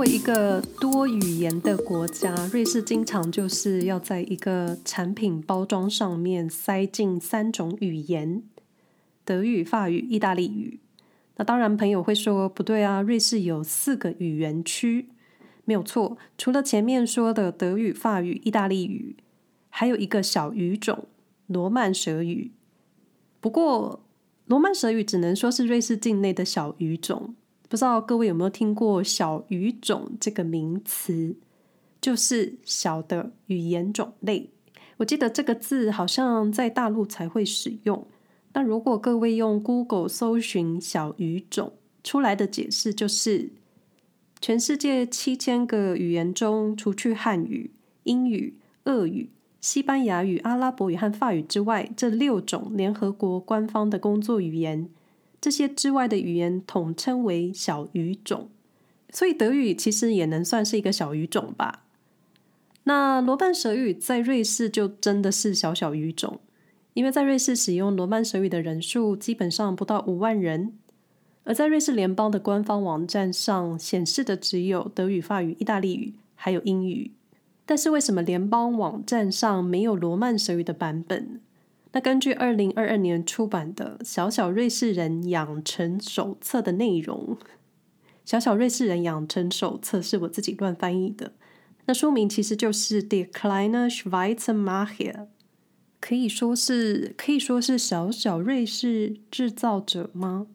为一个多语言的国家，瑞士经常就是要在一个产品包装上面塞进三种语言：德语、法语、意大利语。那当然，朋友会说不对啊，瑞士有四个语言区，没有错。除了前面说的德语、法语、意大利语，还有一个小语种——罗曼舍语。不过，罗曼舍语只能说是瑞士境内的小语种。不知道各位有没有听过“小语种”这个名词？就是小的语言种类。我记得这个字好像在大陆才会使用。那如果各位用 Google 搜寻“小语种”，出来的解释就是：全世界七千个语言中，除去汉语、英语、俄语、西班牙语、阿拉伯语和法语之外，这六种联合国官方的工作语言。这些之外的语言统称为小语种，所以德语其实也能算是一个小语种吧。那罗曼舍语在瑞士就真的是小小语种，因为在瑞士使用罗曼舍语的人数基本上不到五万人，而在瑞士联邦的官方网站上显示的只有德语、法语、意大利语还有英语。但是为什么联邦网站上没有罗曼舍语的版本？那根据二零二二年出版的《小小瑞士人养成手册》的内容，《小小瑞士人养成手册》是我自己乱翻译的。那书名其实就是《“Decliner Schweizer Macher》，可以说是可以说是小小瑞士制造者吗？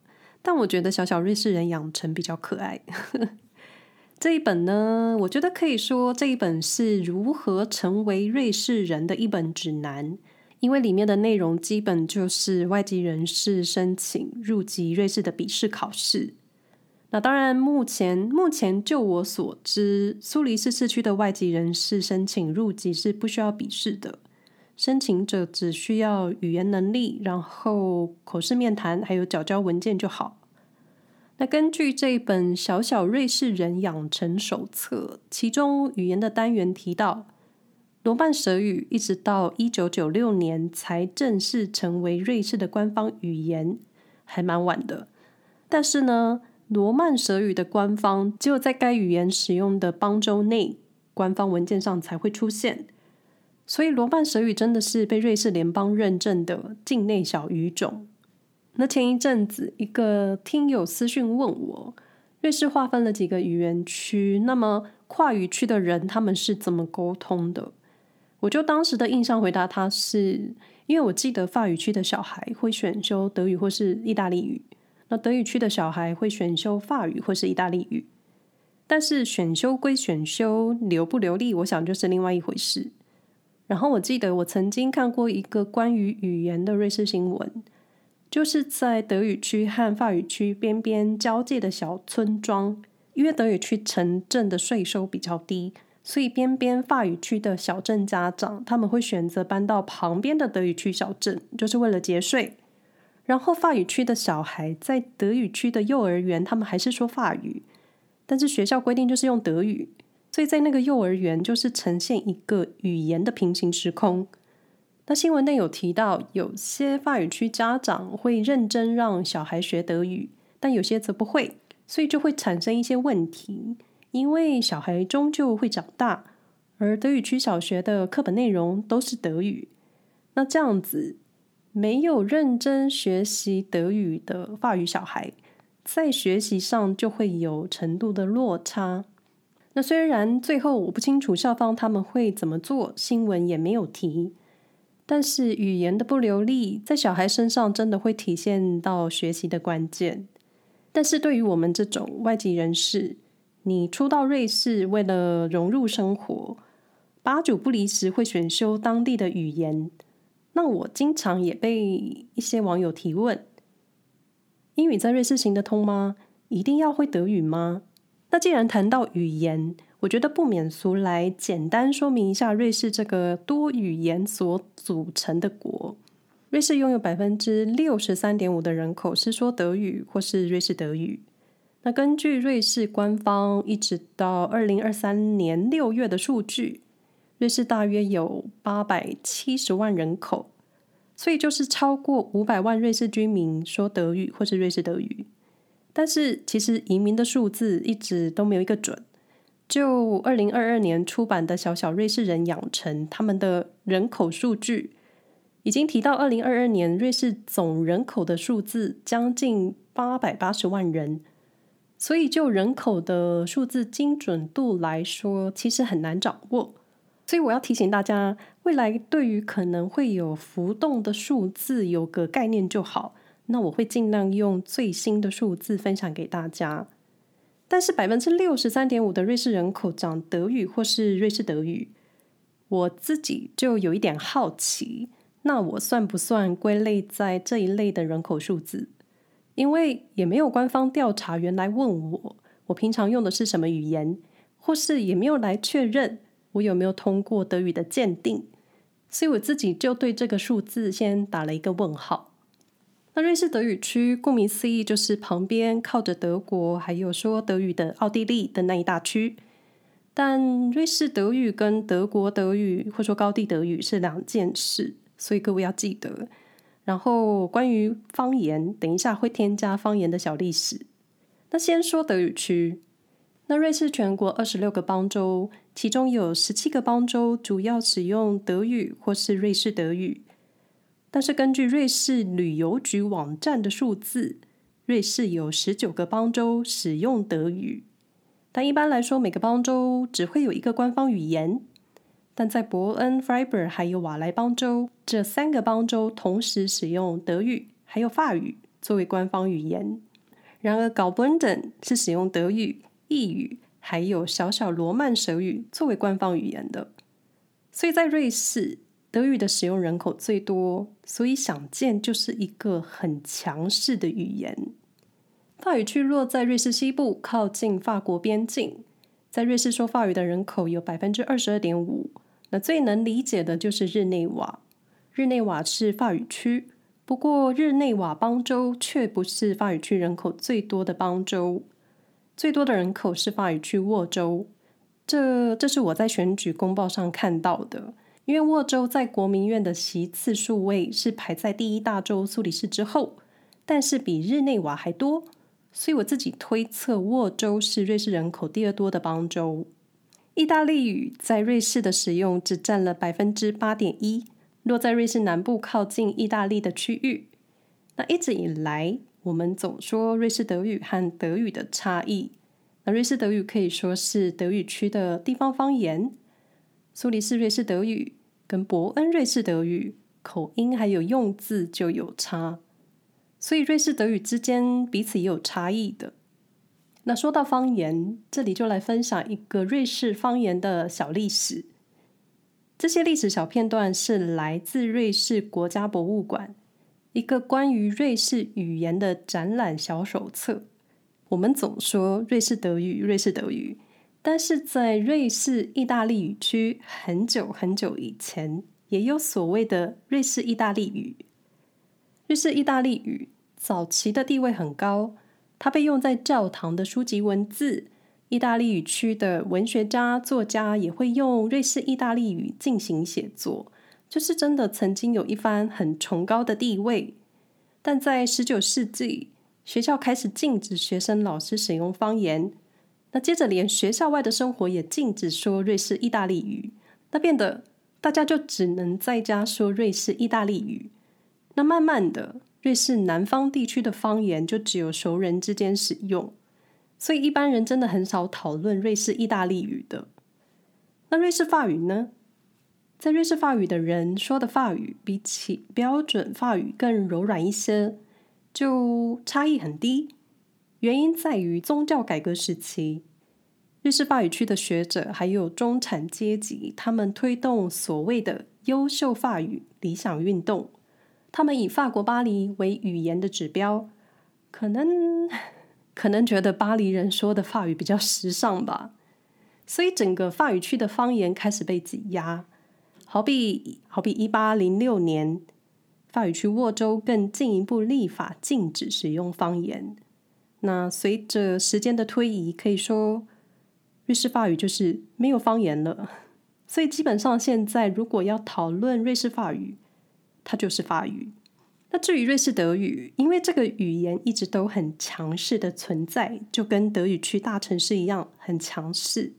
但我觉得《小小瑞士人养成》比较可爱。这一本呢，我觉得可以说这一本是如何成为瑞士人的一本指南。因为里面的内容基本就是外籍人士申请入籍瑞士的笔试考试。那当然，目前目前就我所知，苏黎世市区的外籍人士申请入籍是不需要笔试的，申请者只需要语言能力，然后口试面谈，还有缴交文件就好。那根据这本《小小瑞士人养成手册》，其中语言的单元提到。罗曼舍语一直到一九九六年才正式成为瑞士的官方语言，还蛮晚的。但是呢，罗曼舍语的官方只有在该语言使用的邦州内官方文件上才会出现，所以罗曼舍语真的是被瑞士联邦认证的境内小语种。那前一阵子，一个听友私讯问我，瑞士划分了几个语言区，那么跨语区的人他们是怎么沟通的？我就当时的印象回答他是，因为我记得法语区的小孩会选修德语或是意大利语，那德语区的小孩会选修法语或是意大利语。但是选修归选修，流不流利，我想就是另外一回事。然后我记得我曾经看过一个关于语言的瑞士新闻，就是在德语区和法语区边边交界的小村庄，因为德语区城镇的税收比较低。所以，边边法语区的小镇家长，他们会选择搬到旁边的德语区小镇，就是为了节税。然后，法语区的小孩在德语区的幼儿园，他们还是说法语，但是学校规定就是用德语。所以在那个幼儿园，就是呈现一个语言的平行时空。那新闻内有提到，有些法语区家长会认真让小孩学德语，但有些则不会，所以就会产生一些问题。因为小孩终究会长大，而德语区小学的课本内容都是德语，那这样子没有认真学习德语的法语小孩，在学习上就会有程度的落差。那虽然最后我不清楚校方他们会怎么做，新闻也没有提，但是语言的不流利在小孩身上真的会体现到学习的关键。但是对于我们这种外籍人士，你初到瑞士，为了融入生活，八九不离十会选修当地的语言。那我经常也被一些网友提问：英语在瑞士行得通吗？一定要会德语吗？那既然谈到语言，我觉得不免俗来简单说明一下瑞士这个多语言所组成的国。瑞士拥有百分之六十三点五的人口是说德语或是瑞士德语。那根据瑞士官方一直到二零二三年六月的数据，瑞士大约有八百七十万人口，所以就是超过五百万瑞士居民说德语或是瑞士德语。但是其实移民的数字一直都没有一个准，就二零二二年出版的《小小瑞士人养成》，他们的人口数据已经提到，二零二二年瑞士总人口的数字将近八百八十万人。所以，就人口的数字精准度来说，其实很难掌握。所以，我要提醒大家，未来对于可能会有浮动的数字有个概念就好。那我会尽量用最新的数字分享给大家。但是百分之六十三点五的瑞士人口讲德语或是瑞士德语，我自己就有一点好奇，那我算不算归类在这一类的人口数字？因为也没有官方调查员来问我，我平常用的是什么语言，或是也没有来确认我有没有通过德语的鉴定，所以我自己就对这个数字先打了一个问号。那瑞士德语区，顾名思义，就是旁边靠着德国，还有说德语的奥地利的那一大区。但瑞士德语跟德国德语，或说高地德语是两件事，所以各位要记得。然后关于方言，等一下会添加方言的小历史。那先说德语区，那瑞士全国二十六个邦州，其中有十七个邦州主要使用德语或是瑞士德语。但是根据瑞士旅游局网站的数字，瑞士有十九个邦州使用德语。但一般来说，每个邦州只会有一个官方语言。但在伯恩、f r e i b e r 还有瓦莱邦州这三个邦州同时使用德语还有法语作为官方语言。然而，Graubünden 是使用德语、意语还有小小罗曼舌语作为官方语言的。所以在瑞士，德语的使用人口最多，所以想见就是一个很强势的语言。法语区落在瑞士西部，靠近法国边境。在瑞士说法语的人口有百分之二十二点五。那最能理解的就是日内瓦。日内瓦是法语区，不过日内瓦邦州却不是法语区人口最多的邦州。最多的人口是法语区沃州。这这是我在选举公报上看到的。因为沃州在国民院的席次数位是排在第一大州苏黎世之后，但是比日内瓦还多，所以我自己推测沃州是瑞士人口第二多的邦州。意大利语在瑞士的使用只占了百分之八点一，落在瑞士南部靠近意大利的区域。那一直以来，我们总说瑞士德语和德语的差异。那瑞士德语可以说是德语区的地方方言。苏黎世瑞士德语跟伯恩瑞士德语口音还有用字就有差，所以瑞士德语之间彼此也有差异的。那说到方言，这里就来分享一个瑞士方言的小历史。这些历史小片段是来自瑞士国家博物馆一个关于瑞士语言的展览小手册。我们总说瑞士德语，瑞士德语。但是在瑞士意大利语区，很久很久以前，也有所谓的瑞士意大利语。瑞士意大利语早期的地位很高，它被用在教堂的书籍文字。意大利语区的文学家、作家也会用瑞士意大利语进行写作，就是真的曾经有一番很崇高的地位。但在十九世纪，学校开始禁止学生、老师使用方言。那接着，连学校外的生活也禁止说瑞士意大利语，那变得大家就只能在家说瑞士意大利语。那慢慢的，瑞士南方地区的方言就只有熟人之间使用，所以一般人真的很少讨论瑞士意大利语的。那瑞士法语呢？在瑞士法语的人说的法语，比起标准法语更柔软一些，就差异很低。原因在于宗教改革时期，瑞士法语区的学者还有中产阶级，他们推动所谓的“优秀法语理想运动”。他们以法国巴黎为语言的指标，可能可能觉得巴黎人说的法语比较时尚吧，所以整个法语区的方言开始被挤压。好比好比一八零六年，法语区沃州更进一步立法禁止使用方言。那随着时间的推移，可以说瑞士法语就是没有方言了。所以基本上现在如果要讨论瑞士法语，它就是法语。那至于瑞士德语，因为这个语言一直都很强势的存在，就跟德语区大城市一样很强势，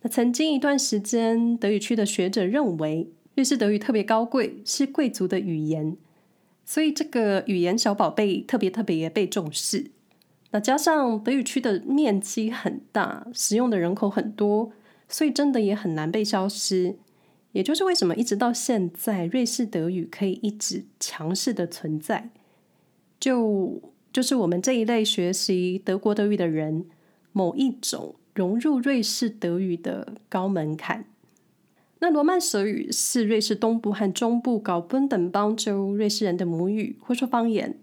那曾经一段时间，德语区的学者认为瑞士德语特别高贵，是贵族的语言，所以这个语言小宝贝特别特别被重视。那加上德语区的面积很大，使用的人口很多，所以真的也很难被消失。也就是为什么一直到现在，瑞士德语可以一直强势的存在。就就是我们这一类学习德国德语的人，某一种融入瑞士德语的高门槛。那罗曼舍语是瑞士东部和中部高布登邦州瑞士人的母语，或说方言。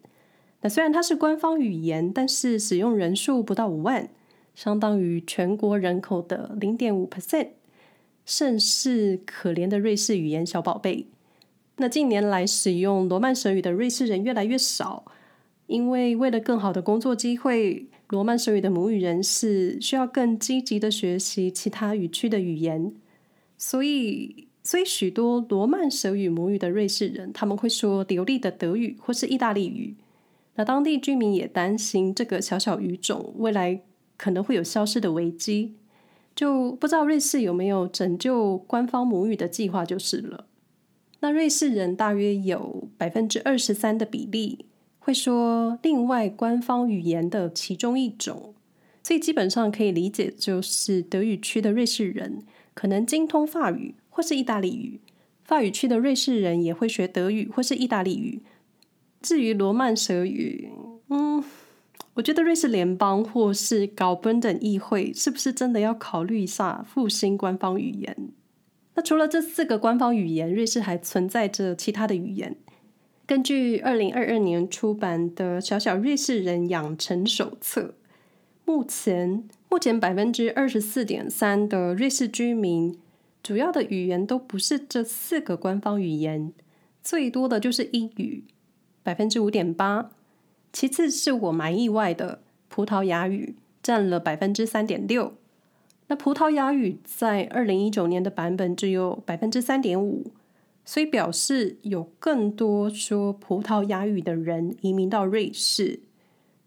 那虽然它是官方语言，但是使用人数不到五万，相当于全国人口的零点五 percent，甚是可怜的瑞士语言小宝贝。那近年来使用罗曼舍语的瑞士人越来越少。因为为了更好的工作机会，罗曼舍语的母语人士需要更积极的学习其他语区的语言，所以，所以许多罗曼舍语母语的瑞士人，他们会说流利的德语或是意大利语。那当地居民也担心这个小小语种未来可能会有消失的危机，就不知道瑞士有没有拯救官方母语的计划就是了。那瑞士人大约有百分之二十三的比例。会说另外官方语言的其中一种，所以基本上可以理解，就是德语区的瑞士人可能精通法语或是意大利语，法语区的瑞士人也会学德语或是意大利语。至于罗曼舍语，嗯，我觉得瑞士联邦或是高本等议会是不是真的要考虑一下复兴官方语言？那除了这四个官方语言，瑞士还存在着其他的语言。根据二零二二年出版的《小小瑞士人养成手册》，目前目前百分之二十四点三的瑞士居民主要的语言都不是这四个官方语言，最多的就是英语，百分之五点八，其次是我蛮意外的葡萄牙语占了百分之三点六，那葡萄牙语在二零一九年的版本只有百分之三点五。所以表示有更多说葡萄牙语的人移民到瑞士，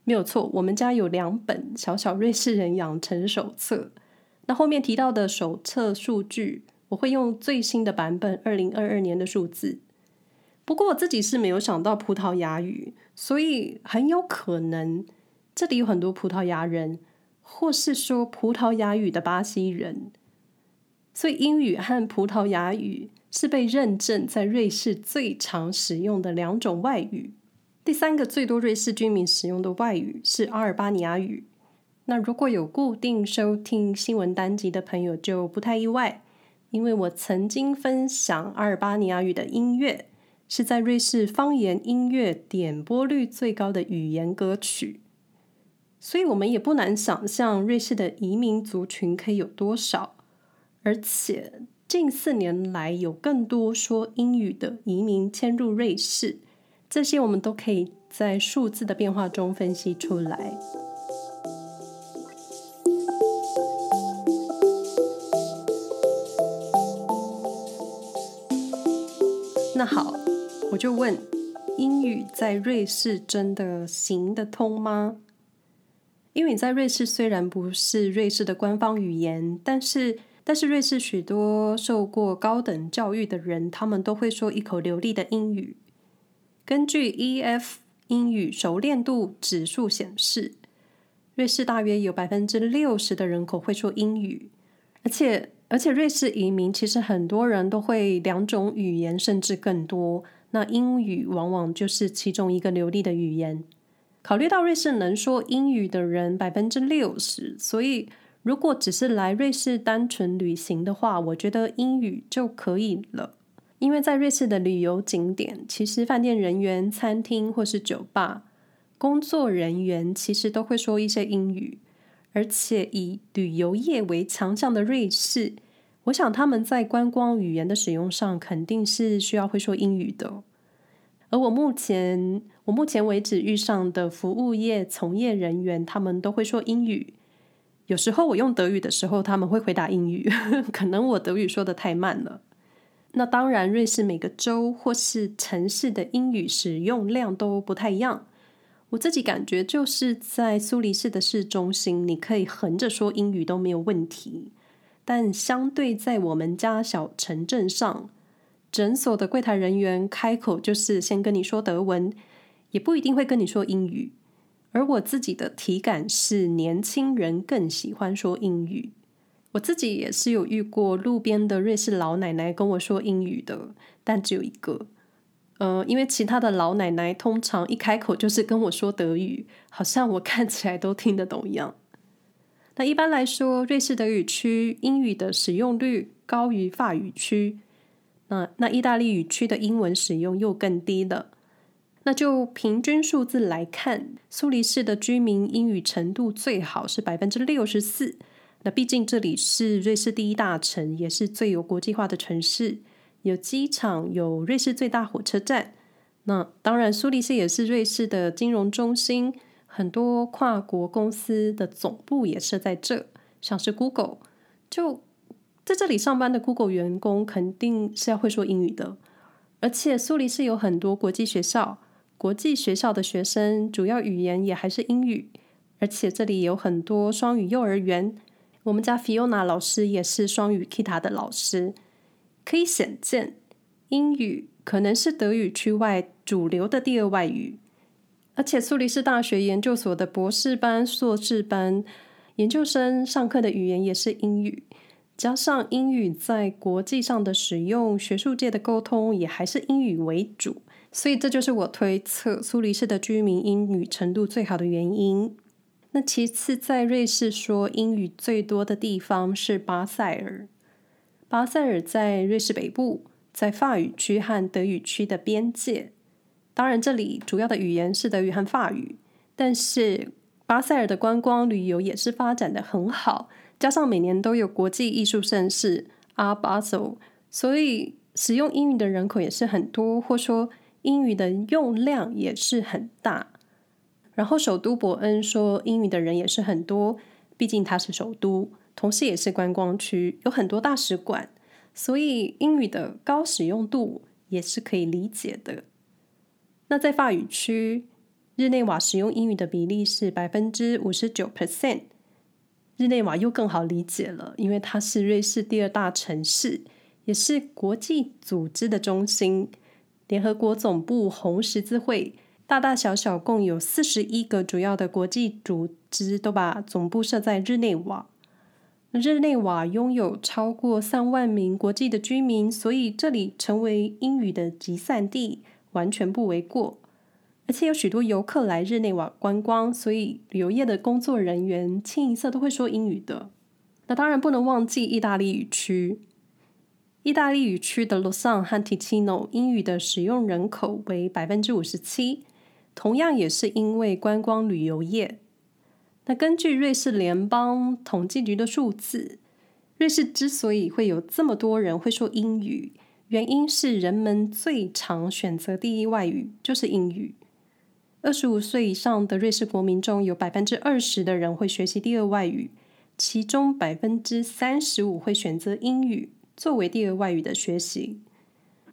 没有错。我们家有两本《小小瑞士人养成手册》，那后面提到的手册数据，我会用最新的版本二零二二年的数字。不过我自己是没有想到葡萄牙语，所以很有可能这里有很多葡萄牙人，或是说葡萄牙语的巴西人。所以英语和葡萄牙语。是被认证在瑞士最常使用的两种外语。第三个最多瑞士居民使用的外语是阿尔巴尼亚语。那如果有固定收听新闻单集的朋友就不太意外，因为我曾经分享阿尔巴尼亚语的音乐是在瑞士方言音乐点播率最高的语言歌曲。所以我们也不难想象瑞士的移民族群可以有多少，而且。近四年来，有更多说英语的移民迁入瑞士，这些我们都可以在数字的变化中分析出来。那好，我就问：英语在瑞士真的行得通吗？英语在瑞士虽然不是瑞士的官方语言，但是。但是瑞士许多受过高等教育的人，他们都会说一口流利的英语。根据 EF 英语熟练度指数显示，瑞士大约有百分之六十的人口会说英语，而且而且瑞士移民其实很多人都会两种语言甚至更多，那英语往往就是其中一个流利的语言。考虑到瑞士能说英语的人百分之六十，所以。如果只是来瑞士单纯旅行的话，我觉得英语就可以了。因为在瑞士的旅游景点，其实饭店人员、餐厅或是酒吧工作人员其实都会说一些英语。而且以旅游业为强项的瑞士，我想他们在观光语言的使用上肯定是需要会说英语的。而我目前我目前为止遇上的服务业从业人员，他们都会说英语。有时候我用德语的时候，他们会回答英语，可能我德语说得太慢了。那当然，瑞士每个州或是城市的英语使用量都不太一样。我自己感觉就是在苏黎世的市中心，你可以横着说英语都没有问题。但相对在我们家小城镇上，诊所的柜台人员开口就是先跟你说德文，也不一定会跟你说英语。而我自己的体感是，年轻人更喜欢说英语。我自己也是有遇过路边的瑞士老奶奶跟我说英语的，但只有一个。呃，因为其他的老奶奶通常一开口就是跟我说德语，好像我看起来都听得懂一样。那一般来说，瑞士德语区英语的使用率高于法语区，那那意大利语区的英文使用又更低了。那就平均数字来看，苏黎世的居民英语程度最好是百分之六十四。那毕竟这里是瑞士第一大城，也是最有国际化的城市。有机场，有瑞士最大火车站。那当然，苏黎世也是瑞士的金融中心，很多跨国公司的总部也设在这，像是 Google。就在这里上班的 Google 员工，肯定是要会说英语的。而且苏黎世有很多国际学校，国际学校的学生主要语言也还是英语。而且这里有很多双语幼儿园，我们家 Fiona 老师也是双语 Kita 的老师。可以显见，英语可能是德语区外主流的第二外语，而且苏黎世大学研究所的博士班、硕士班研究生上课的语言也是英语，加上英语在国际上的使用，学术界的沟通也还是英语为主，所以这就是我推测苏黎世的居民英语程度最好的原因。那其次，在瑞士说英语最多的地方是巴塞尔。巴塞尔在瑞士北部，在法语区和德语区的边界。当然，这里主要的语言是德语和法语。但是，巴塞尔的观光旅游也是发展的很好，加上每年都有国际艺术盛事 Art Basel，所以使用英语的人口也是很多，或说英语的用量也是很大。然后，首都伯恩说英语的人也是很多，毕竟它是首都。同时，也是观光区，有很多大使馆，所以英语的高使用度也是可以理解的。那在法语区，日内瓦使用英语的比例是百分之五十九 percent。日内瓦又更好理解了，因为它是瑞士第二大城市，也是国际组织的中心。联合国总部、红十字会，大大小小共有四十一个主要的国际组织，都把总部设在日内瓦。日内瓦拥有超过三万名国际的居民，所以这里成为英语的集散地完全不为过。而且有许多游客来日内瓦观光，所以旅游业的工作人员清一色都会说英语的。那当然不能忘记意大利语区，意大利语区的洛桑和提奇诺英语的使用人口为百分之五十七，同样也是因为观光旅游业。那根据瑞士联邦统计局的数字，瑞士之所以会有这么多人会说英语，原因是人们最常选择第一外语就是英语。二十五岁以上的瑞士国民中有百分之二十的人会学习第二外语，其中百分之三十五会选择英语作为第二外语的学习。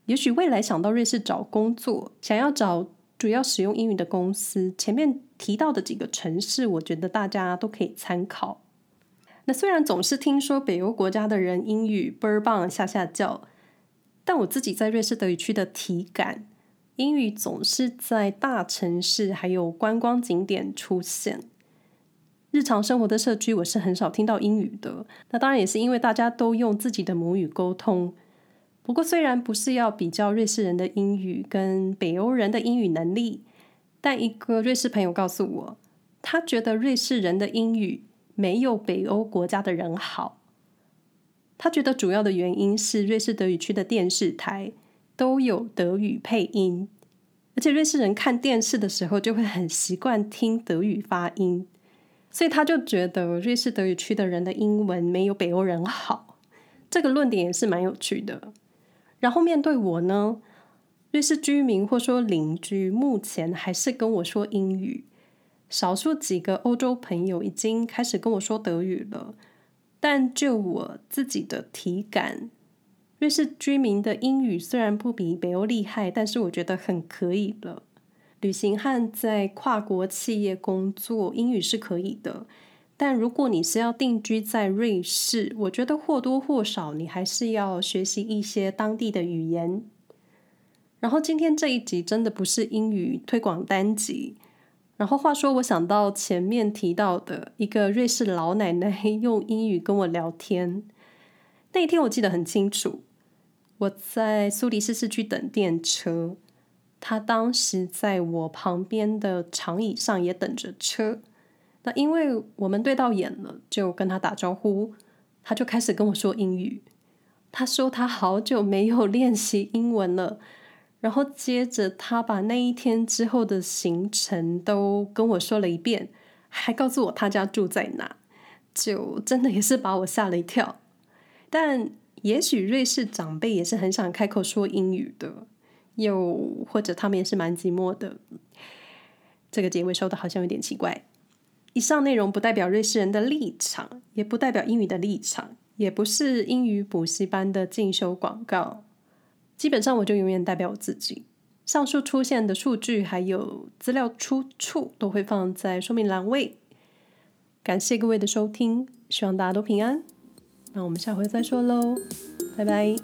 也许未来想到瑞士找工作，想要找主要使用英语的公司，前面提到的几个城市，我觉得大家都可以参考。那虽然总是听说北欧国家的人英语倍儿棒下下叫，但我自己在瑞士德语区的体感，英语总是在大城市还有观光景点出现。日常生活的社区，我是很少听到英语的。那当然也是因为大家都用自己的母语沟通。不过，虽然不是要比较瑞士人的英语跟北欧人的英语能力，但一个瑞士朋友告诉我，他觉得瑞士人的英语没有北欧国家的人好。他觉得主要的原因是瑞士德语区的电视台都有德语配音，而且瑞士人看电视的时候就会很习惯听德语发音，所以他就觉得瑞士德语区的人的英文没有北欧人好。这个论点也是蛮有趣的。然后面对我呢，瑞士居民或说邻居目前还是跟我说英语，少数几个欧洲朋友已经开始跟我说德语了。但就我自己的体感，瑞士居民的英语虽然不比北欧厉害，但是我觉得很可以了。旅行和在跨国企业工作，英语是可以的。但如果你是要定居在瑞士，我觉得或多或少你还是要学习一些当地的语言。然后今天这一集真的不是英语推广单集。然后话说，我想到前面提到的一个瑞士老奶奶用英语跟我聊天，那一天我记得很清楚。我在苏黎世市区等电车，她当时在我旁边的长椅上也等着车。那因为我们对到眼了，就跟她打招呼，她就开始跟我说英语。她说她好久没有练习英文了。然后接着，他把那一天之后的行程都跟我说了一遍，还告诉我他家住在哪，就真的也是把我吓了一跳。但也许瑞士长辈也是很想开口说英语的，又或者他们也是蛮寂寞的。这个结尾收的好像有点奇怪。以上内容不代表瑞士人的立场，也不代表英语的立场，也不是英语补习班的进修广告。基本上，我就永远代表我自己。上述出现的数据还有资料出处都会放在说明栏位。感谢各位的收听，希望大家都平安。那我们下回再说喽，拜拜。